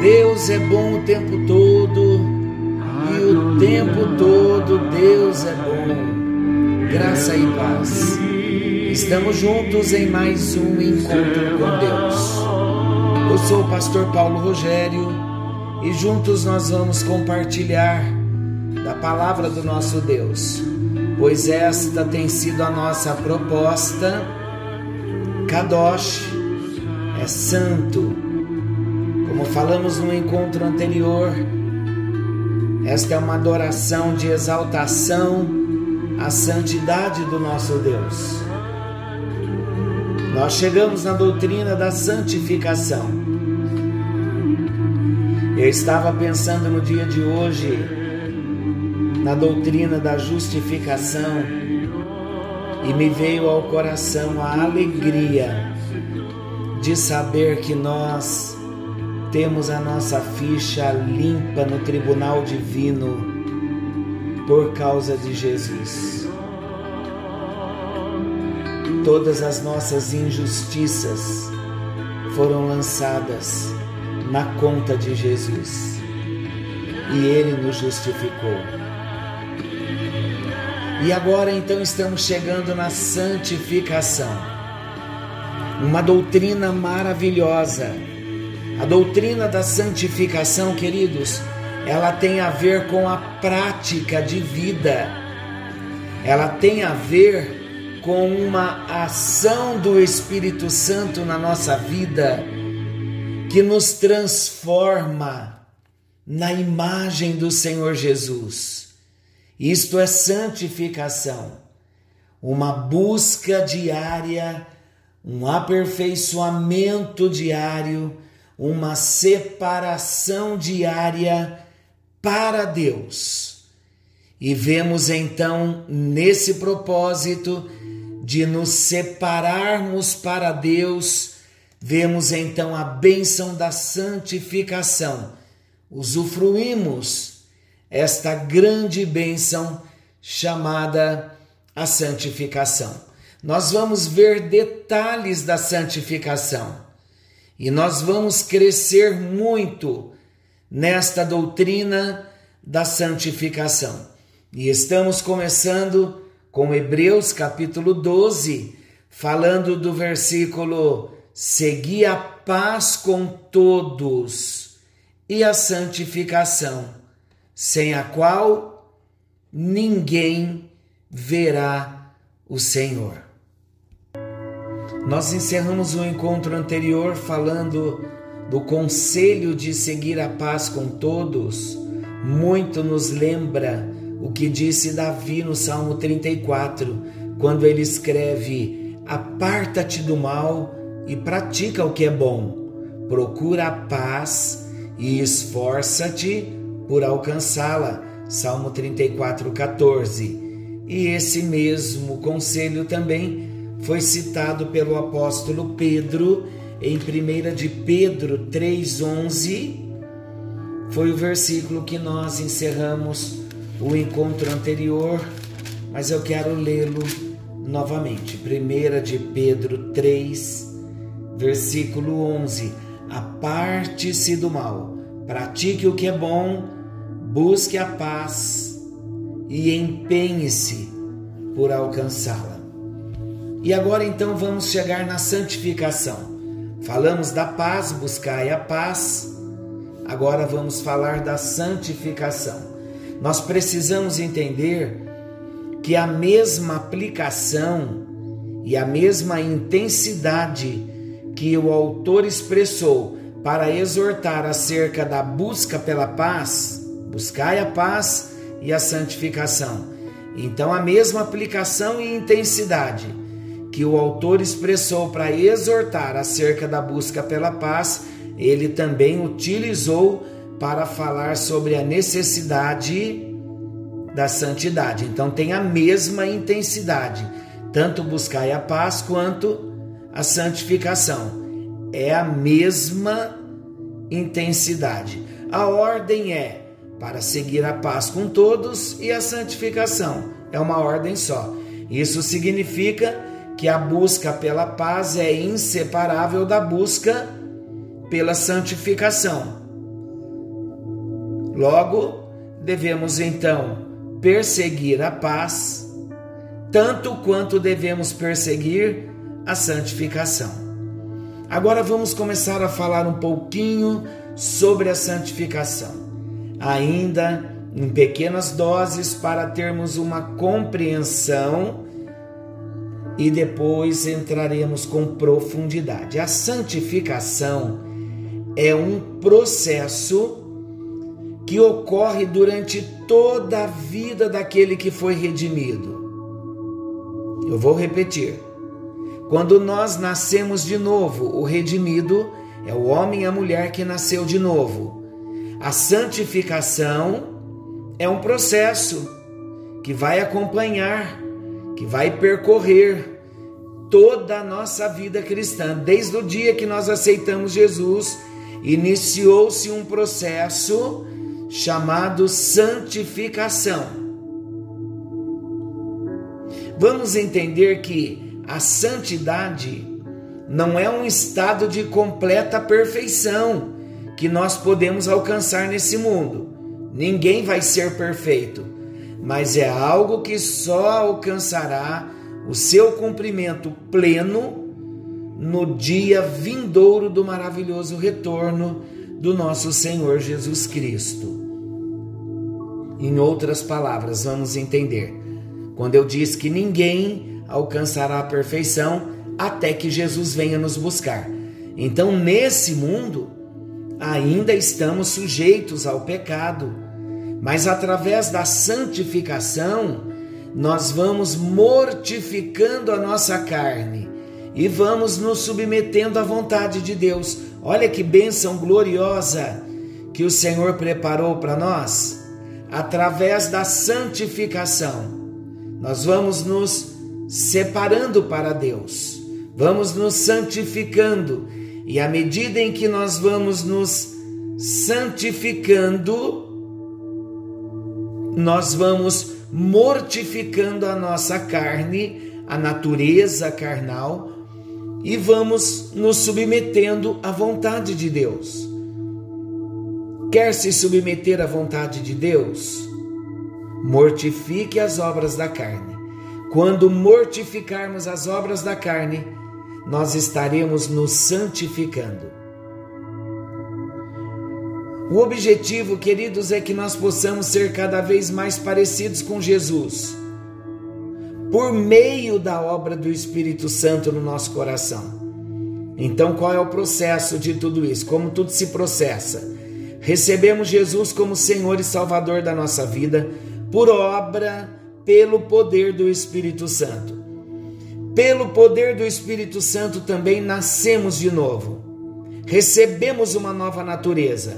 Deus é bom o tempo todo e o tempo todo Deus é bom. Graça e paz. Estamos juntos em mais um encontro com Deus. Eu sou o pastor Paulo Rogério e juntos nós vamos compartilhar da palavra do nosso Deus, pois esta tem sido a nossa proposta Kadosh é santo. Como falamos no encontro anterior, esta é uma adoração de exaltação à santidade do nosso Deus. Nós chegamos na doutrina da santificação. Eu estava pensando no dia de hoje na doutrina da justificação e me veio ao coração a alegria de saber que nós temos a nossa ficha limpa no tribunal divino por causa de Jesus. Todas as nossas injustiças foram lançadas na conta de Jesus e Ele nos justificou. E agora então estamos chegando na santificação, uma doutrina maravilhosa a doutrina da santificação, queridos, ela tem a ver com a prática de vida. Ela tem a ver com uma ação do Espírito Santo na nossa vida que nos transforma na imagem do Senhor Jesus. Isto é santificação, uma busca diária, um aperfeiçoamento diário uma separação diária para Deus. E vemos então nesse propósito de nos separarmos para Deus, vemos então a bênção da santificação. Usufruímos esta grande bênção chamada a santificação. Nós vamos ver detalhes da santificação. E nós vamos crescer muito nesta doutrina da santificação. E estamos começando com Hebreus capítulo 12, falando do versículo: Segui a paz com todos e a santificação, sem a qual ninguém verá o Senhor. Nós encerramos o encontro anterior falando do conselho de seguir a paz com todos. Muito nos lembra o que disse Davi no Salmo 34, quando ele escreve: Aparta-te do mal e pratica o que é bom, procura a paz e esforça-te por alcançá-la. Salmo 34, 14. E esse mesmo conselho também foi citado pelo apóstolo Pedro em 1 de Pedro 3:11. Foi o versículo que nós encerramos o encontro anterior, mas eu quero lê-lo novamente. 1 de Pedro 3, versículo 11. Aparte-se do mal, pratique o que é bom, busque a paz e empenhe-se por alcançá-la. E agora então vamos chegar na santificação. Falamos da paz, buscai a paz. Agora vamos falar da santificação. Nós precisamos entender que a mesma aplicação e a mesma intensidade que o autor expressou para exortar acerca da busca pela paz, buscai a paz e a santificação. Então, a mesma aplicação e intensidade que o autor expressou para exortar acerca da busca pela paz, ele também utilizou para falar sobre a necessidade da santidade. Então tem a mesma intensidade, tanto buscar a paz quanto a santificação. É a mesma intensidade. A ordem é para seguir a paz com todos e a santificação. É uma ordem só. Isso significa que a busca pela paz é inseparável da busca pela santificação. Logo, devemos então perseguir a paz, tanto quanto devemos perseguir a santificação. Agora vamos começar a falar um pouquinho sobre a santificação, ainda em pequenas doses para termos uma compreensão e depois entraremos com profundidade. A santificação é um processo que ocorre durante toda a vida daquele que foi redimido. Eu vou repetir. Quando nós nascemos de novo, o redimido é o homem e a mulher que nasceu de novo. A santificação é um processo que vai acompanhar, que vai percorrer toda a nossa vida cristã. Desde o dia que nós aceitamos Jesus, iniciou-se um processo chamado santificação. Vamos entender que a santidade não é um estado de completa perfeição que nós podemos alcançar nesse mundo. Ninguém vai ser perfeito, mas é algo que só alcançará o seu cumprimento pleno no dia vindouro do maravilhoso retorno do nosso Senhor Jesus Cristo. Em outras palavras, vamos entender. Quando eu disse que ninguém alcançará a perfeição até que Jesus venha nos buscar. Então, nesse mundo, ainda estamos sujeitos ao pecado, mas através da santificação, nós vamos mortificando a nossa carne e vamos nos submetendo à vontade de Deus. Olha que bênção gloriosa que o Senhor preparou para nós através da santificação. Nós vamos nos separando para Deus, vamos nos santificando, e à medida em que nós vamos nos santificando, nós vamos mortificando a nossa carne, a natureza carnal, e vamos nos submetendo à vontade de Deus. Quer se submeter à vontade de Deus? Mortifique as obras da carne. Quando mortificarmos as obras da carne, nós estaremos nos santificando. O objetivo, queridos, é que nós possamos ser cada vez mais parecidos com Jesus, por meio da obra do Espírito Santo no nosso coração. Então, qual é o processo de tudo isso? Como tudo se processa? Recebemos Jesus como Senhor e Salvador da nossa vida por obra, pelo poder do Espírito Santo. Pelo poder do Espírito Santo também nascemos de novo. Recebemos uma nova natureza.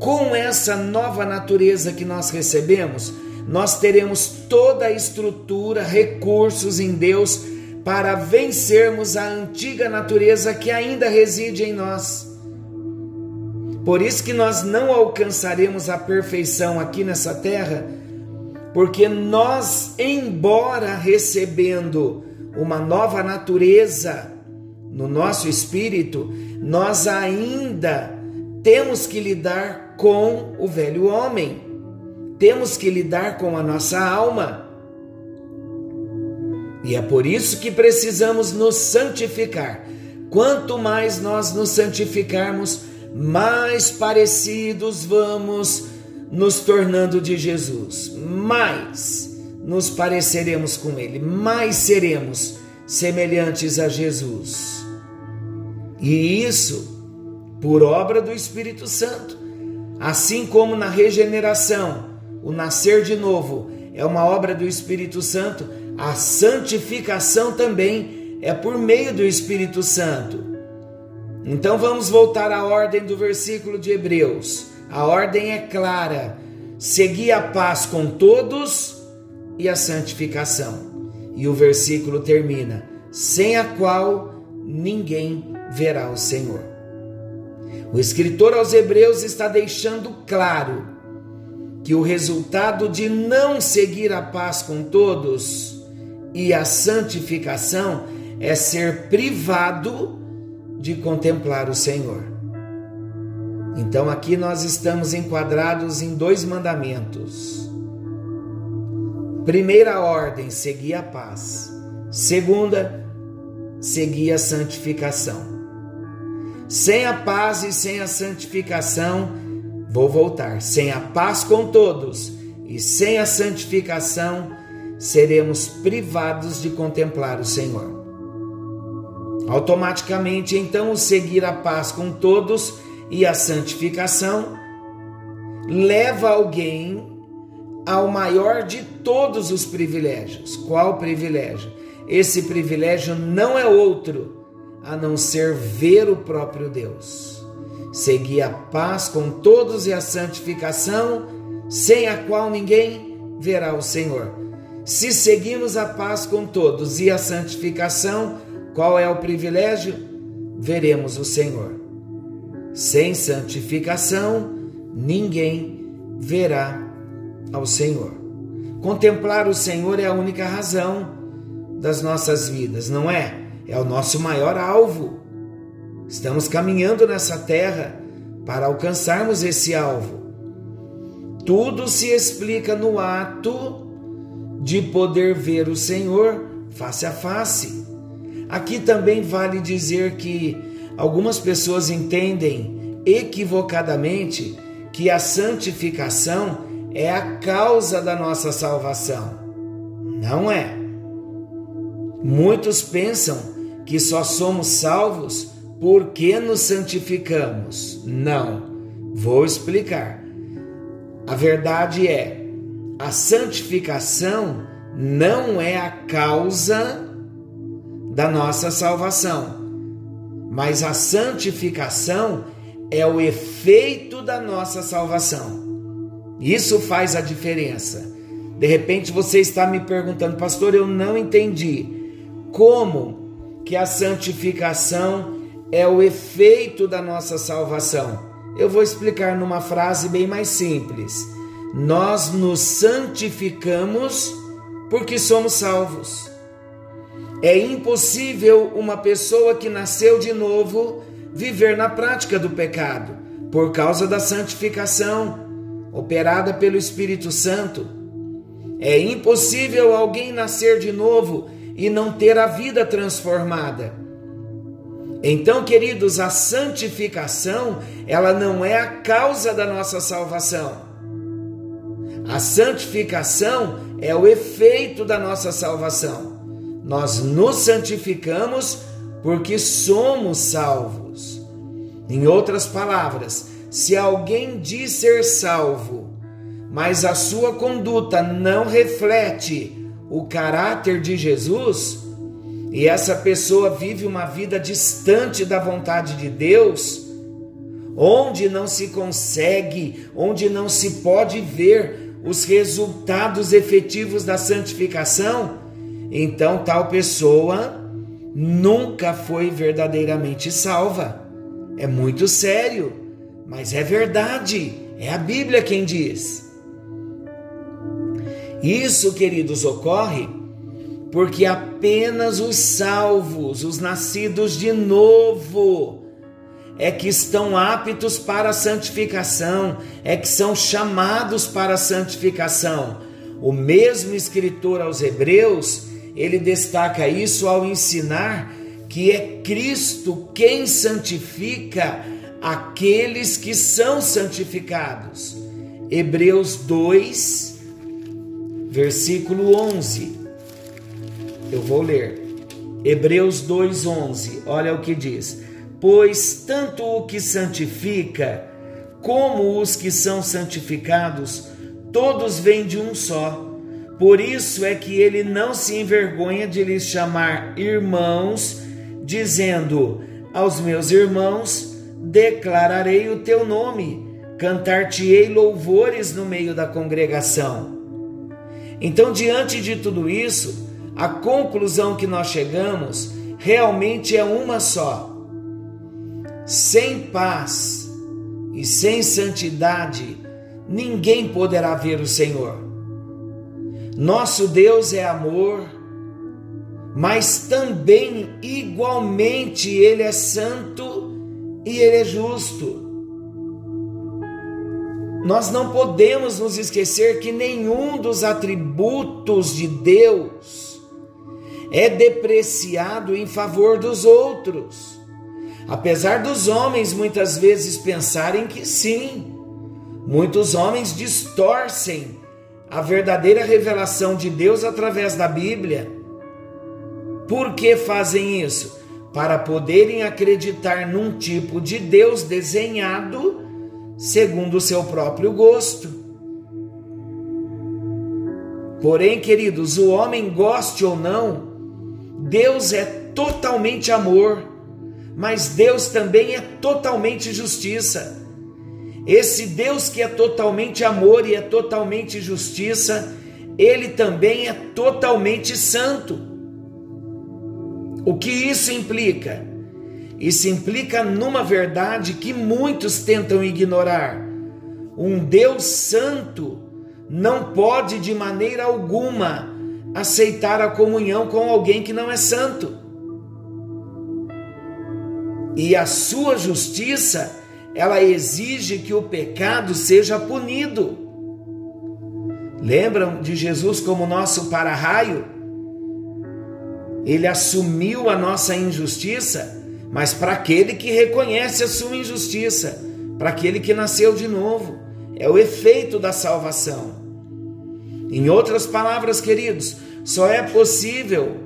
Com essa nova natureza que nós recebemos, nós teremos toda a estrutura, recursos em Deus para vencermos a antiga natureza que ainda reside em nós. Por isso que nós não alcançaremos a perfeição aqui nessa terra, porque nós, embora recebendo uma nova natureza no nosso espírito, nós ainda temos que lidar com o velho homem, temos que lidar com a nossa alma. E é por isso que precisamos nos santificar. Quanto mais nós nos santificarmos, mais parecidos vamos nos tornando de Jesus, mais nos pareceremos com Ele, mais seremos semelhantes a Jesus. E isso por obra do Espírito Santo. Assim como na regeneração, o nascer de novo é uma obra do Espírito Santo, a santificação também é por meio do Espírito Santo. Então vamos voltar à ordem do versículo de Hebreus. A ordem é clara: seguir a paz com todos e a santificação. E o versículo termina: sem a qual ninguém verá o Senhor. O escritor aos Hebreus está deixando claro que o resultado de não seguir a paz com todos e a santificação é ser privado de contemplar o Senhor. Então aqui nós estamos enquadrados em dois mandamentos. Primeira ordem, seguir a paz. Segunda, seguir a santificação. Sem a paz e sem a santificação, vou voltar. Sem a paz com todos e sem a santificação, seremos privados de contemplar o Senhor. Automaticamente, então, o seguir a paz com todos e a santificação leva alguém ao maior de todos os privilégios. Qual privilégio? Esse privilégio não é outro a não ser ver o próprio Deus. Seguir a paz com todos e a santificação, sem a qual ninguém verá o Senhor. Se seguimos a paz com todos e a santificação, qual é o privilégio? Veremos o Senhor. Sem santificação, ninguém verá ao Senhor. Contemplar o Senhor é a única razão das nossas vidas, não é? É o nosso maior alvo. Estamos caminhando nessa terra para alcançarmos esse alvo. Tudo se explica no ato de poder ver o Senhor face a face. Aqui também vale dizer que algumas pessoas entendem equivocadamente que a santificação é a causa da nossa salvação. Não é. Muitos pensam que só somos salvos porque nos santificamos. Não. Vou explicar. A verdade é, a santificação não é a causa da nossa salvação, mas a santificação é o efeito da nossa salvação. Isso faz a diferença. De repente você está me perguntando, pastor, eu não entendi como que a santificação é o efeito da nossa salvação. Eu vou explicar numa frase bem mais simples. Nós nos santificamos porque somos salvos. É impossível uma pessoa que nasceu de novo viver na prática do pecado por causa da santificação operada pelo Espírito Santo. É impossível alguém nascer de novo e não ter a vida transformada. Então, queridos, a santificação, ela não é a causa da nossa salvação. A santificação é o efeito da nossa salvação. Nós nos santificamos porque somos salvos. Em outras palavras, se alguém diz ser salvo, mas a sua conduta não reflete o caráter de Jesus, e essa pessoa vive uma vida distante da vontade de Deus, onde não se consegue, onde não se pode ver os resultados efetivos da santificação, então tal pessoa nunca foi verdadeiramente salva. É muito sério. Mas é verdade, é a Bíblia quem diz. Isso, queridos, ocorre porque apenas os salvos, os nascidos de novo, é que estão aptos para a santificação, é que são chamados para a santificação. O mesmo escritor aos Hebreus, ele destaca isso ao ensinar que é Cristo quem santifica aqueles que são santificados. Hebreus 2, versículo 11. Eu vou ler. Hebreus 2:11. Olha o que diz: Pois tanto o que santifica como os que são santificados, todos vêm de um só. Por isso é que ele não se envergonha de lhes chamar irmãos, dizendo aos meus irmãos: declararei o teu nome, cantar-te-ei louvores no meio da congregação. Então, diante de tudo isso, a conclusão que nós chegamos realmente é uma só. Sem paz e sem santidade, ninguém poderá ver o Senhor. Nosso Deus é amor, mas também igualmente Ele é santo e ele é justo. nós não podemos nos esquecer que nenhum dos atributos de Deus é depreciado em favor dos outros. Apesar dos homens muitas vezes pensarem que sim, muitos homens distorcem a verdadeira revelação de Deus através da Bíblia. Por que fazem isso? Para poderem acreditar num tipo de Deus desenhado segundo o seu próprio gosto. Porém, queridos, o homem goste ou não, Deus é totalmente amor, mas Deus também é totalmente justiça. Esse Deus que é totalmente amor e é totalmente justiça, ele também é totalmente santo. O que isso implica? Isso implica numa verdade que muitos tentam ignorar. Um Deus santo não pode de maneira alguma aceitar a comunhão com alguém que não é santo. E a sua justiça, ela exige que o pecado seja punido. Lembram de Jesus como nosso para-raio? Ele assumiu a nossa injustiça mas para aquele que reconhece a sua injustiça, para aquele que nasceu de novo. É o efeito da salvação. Em outras palavras, queridos, só é possível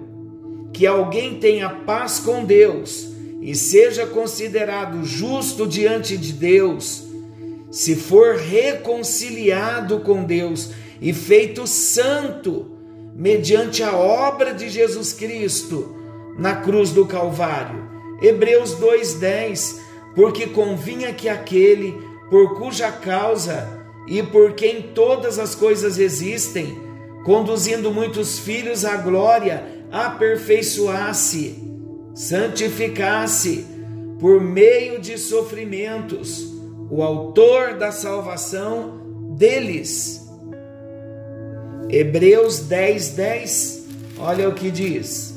que alguém tenha paz com Deus e seja considerado justo diante de Deus se for reconciliado com Deus e feito santo mediante a obra de Jesus Cristo na cruz do Calvário. Hebreus 2:10, porque convinha que aquele por cuja causa e por quem todas as coisas existem, conduzindo muitos filhos à glória, aperfeiçoasse, santificasse por meio de sofrimentos, o autor da salvação deles. Hebreus 10:10, 10, olha o que diz.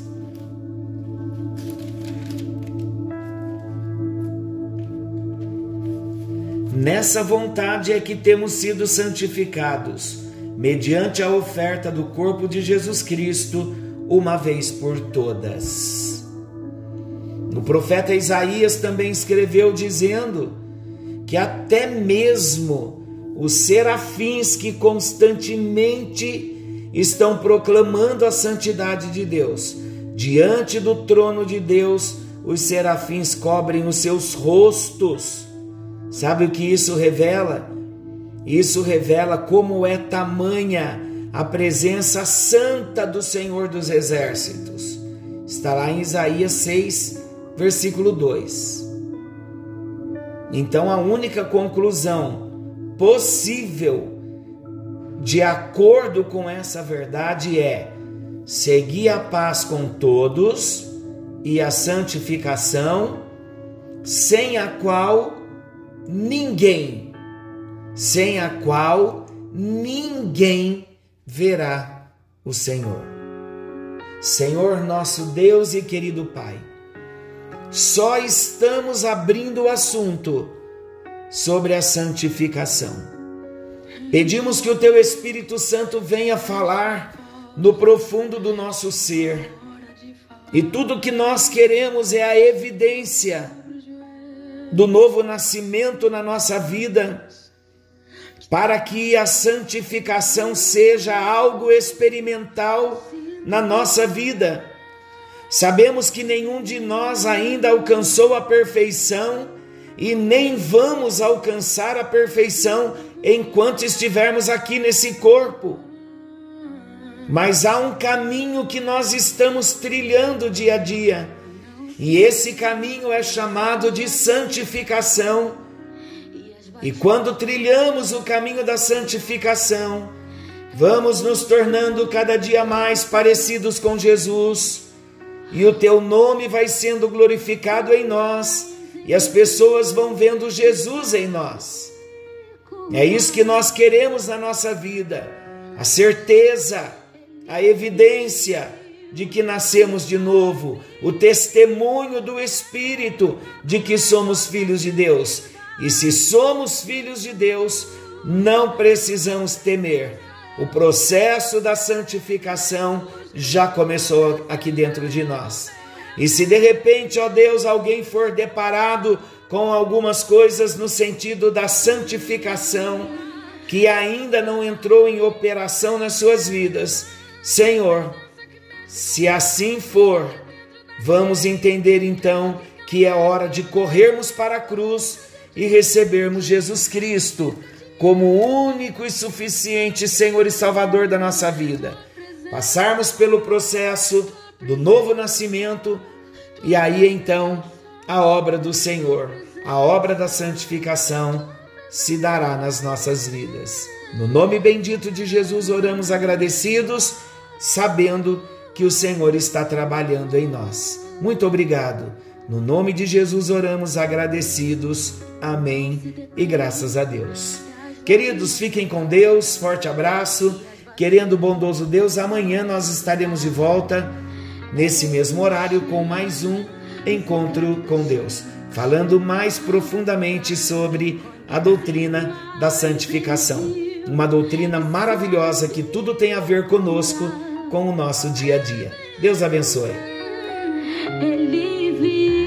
Nessa vontade é que temos sido santificados, mediante a oferta do corpo de Jesus Cristo, uma vez por todas. O profeta Isaías também escreveu dizendo que até mesmo os serafins que constantemente estão proclamando a santidade de Deus, diante do trono de Deus, os serafins cobrem os seus rostos Sabe o que isso revela? Isso revela como é tamanha a presença santa do Senhor dos Exércitos. Está lá em Isaías 6, versículo 2. Então, a única conclusão possível, de acordo com essa verdade, é seguir a paz com todos e a santificação, sem a qual ninguém, sem a qual ninguém verá o Senhor. Senhor nosso Deus e querido Pai, só estamos abrindo o assunto sobre a santificação. Pedimos que o Teu Espírito Santo venha falar no profundo do nosso ser. E tudo que nós queremos é a evidência do novo nascimento na nossa vida, para que a santificação seja algo experimental na nossa vida. Sabemos que nenhum de nós ainda alcançou a perfeição e nem vamos alcançar a perfeição enquanto estivermos aqui nesse corpo. Mas há um caminho que nós estamos trilhando dia a dia e esse caminho é chamado de santificação. E quando trilhamos o caminho da santificação, vamos nos tornando cada dia mais parecidos com Jesus, e o teu nome vai sendo glorificado em nós, e as pessoas vão vendo Jesus em nós. É isso que nós queremos na nossa vida, a certeza, a evidência de que nascemos de novo, o testemunho do Espírito de que somos filhos de Deus. E se somos filhos de Deus, não precisamos temer. O processo da santificação já começou aqui dentro de nós. E se de repente, ó Deus, alguém for deparado com algumas coisas no sentido da santificação, que ainda não entrou em operação nas suas vidas, Senhor, se assim for, vamos entender então que é hora de corrermos para a cruz e recebermos Jesus Cristo como único e suficiente Senhor e Salvador da nossa vida. Passarmos pelo processo do novo nascimento e aí então a obra do Senhor, a obra da santificação se dará nas nossas vidas. No nome bendito de Jesus oramos agradecidos, sabendo que o Senhor está trabalhando em nós. Muito obrigado. No nome de Jesus oramos agradecidos. Amém. E graças a Deus. Queridos, fiquem com Deus. Forte abraço. Querendo o bondoso Deus, amanhã nós estaremos de volta nesse mesmo horário com mais um encontro com Deus, falando mais profundamente sobre a doutrina da santificação. Uma doutrina maravilhosa que tudo tem a ver conosco, com o nosso dia a dia. Deus abençoe. Ele